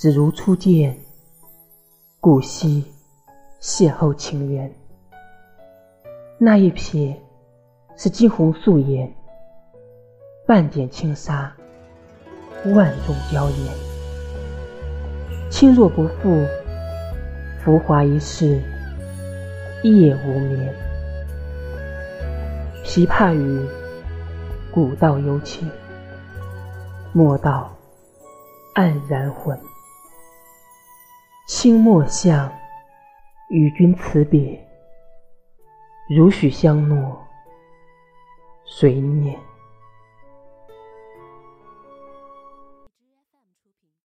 只如初见，古稀邂逅情缘。那一瞥是惊鸿素颜，半点轻纱，万种娇艳。轻若不负，浮华一世，夜无眠。琵琶语，古道幽情，莫道黯然魂。清末相，与君辞别。如许相诺，谁念？